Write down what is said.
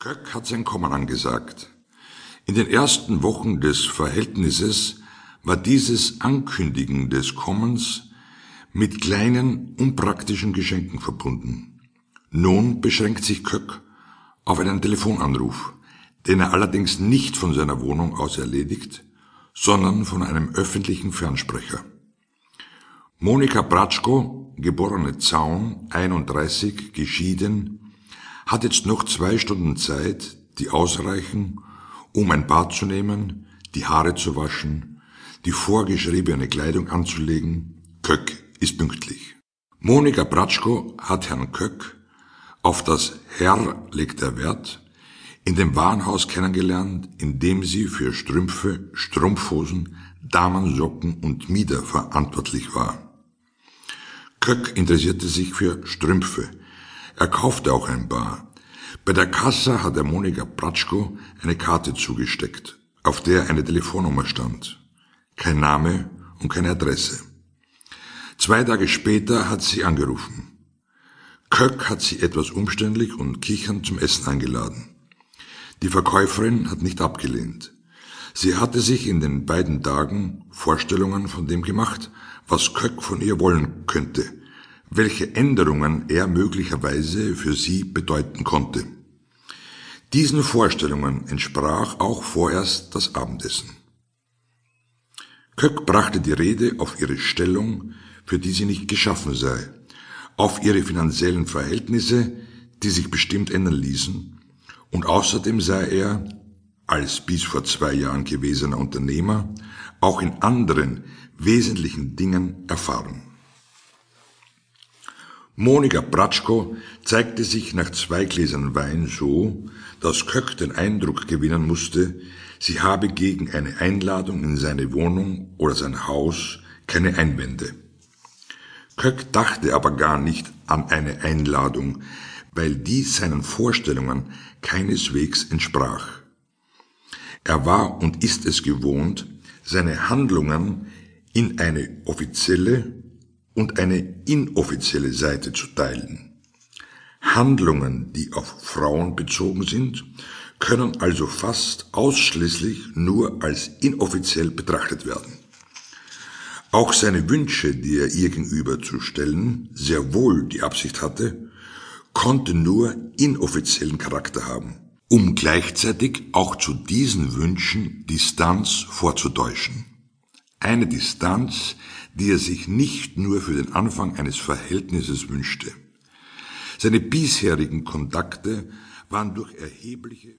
Köck hat sein Kommen angesagt. In den ersten Wochen des Verhältnisses war dieses Ankündigen des Kommens mit kleinen, unpraktischen Geschenken verbunden. Nun beschränkt sich Köck auf einen Telefonanruf, den er allerdings nicht von seiner Wohnung aus erledigt, sondern von einem öffentlichen Fernsprecher. Monika Bratschko, geborene Zaun, 31, geschieden, hat jetzt noch zwei Stunden Zeit, die ausreichen, um ein Bad zu nehmen, die Haare zu waschen, die vorgeschriebene Kleidung anzulegen. Köck ist pünktlich. Monika Bratschko hat Herrn Köck, auf das Herr legt er Wert, in dem Warenhaus kennengelernt, in dem sie für Strümpfe, Strumpfhosen, Damensocken und Mieder verantwortlich war. Köck interessierte sich für Strümpfe, er kaufte auch ein paar. Bei der Kasse hat er Monika Pratschko eine Karte zugesteckt, auf der eine Telefonnummer stand. Kein Name und keine Adresse. Zwei Tage später hat sie angerufen. Köck hat sie etwas umständlich und kichernd zum Essen eingeladen. Die Verkäuferin hat nicht abgelehnt. Sie hatte sich in den beiden Tagen Vorstellungen von dem gemacht, was Köck von ihr wollen könnte, welche Änderungen er möglicherweise für sie bedeuten konnte. Diesen Vorstellungen entsprach auch vorerst das Abendessen. Köck brachte die Rede auf ihre Stellung, für die sie nicht geschaffen sei, auf ihre finanziellen Verhältnisse, die sich bestimmt ändern ließen, und außerdem sei er, als bis vor zwei Jahren gewesener Unternehmer, auch in anderen wesentlichen Dingen erfahren. Monika Bratschko zeigte sich nach zwei Gläsern Wein so, dass Köck den Eindruck gewinnen musste, sie habe gegen eine Einladung in seine Wohnung oder sein Haus keine Einwände. Köck dachte aber gar nicht an eine Einladung, weil dies seinen Vorstellungen keineswegs entsprach. Er war und ist es gewohnt, seine Handlungen in eine offizielle und eine inoffizielle Seite zu teilen. Handlungen, die auf Frauen bezogen sind, können also fast ausschließlich nur als inoffiziell betrachtet werden. Auch seine Wünsche, die er ihr gegenüber zu stellen, sehr wohl die Absicht hatte, konnte nur inoffiziellen Charakter haben, um gleichzeitig auch zu diesen Wünschen Distanz vorzutäuschen. Eine Distanz, die er sich nicht nur für den Anfang eines Verhältnisses wünschte. Seine bisherigen Kontakte waren durch erhebliche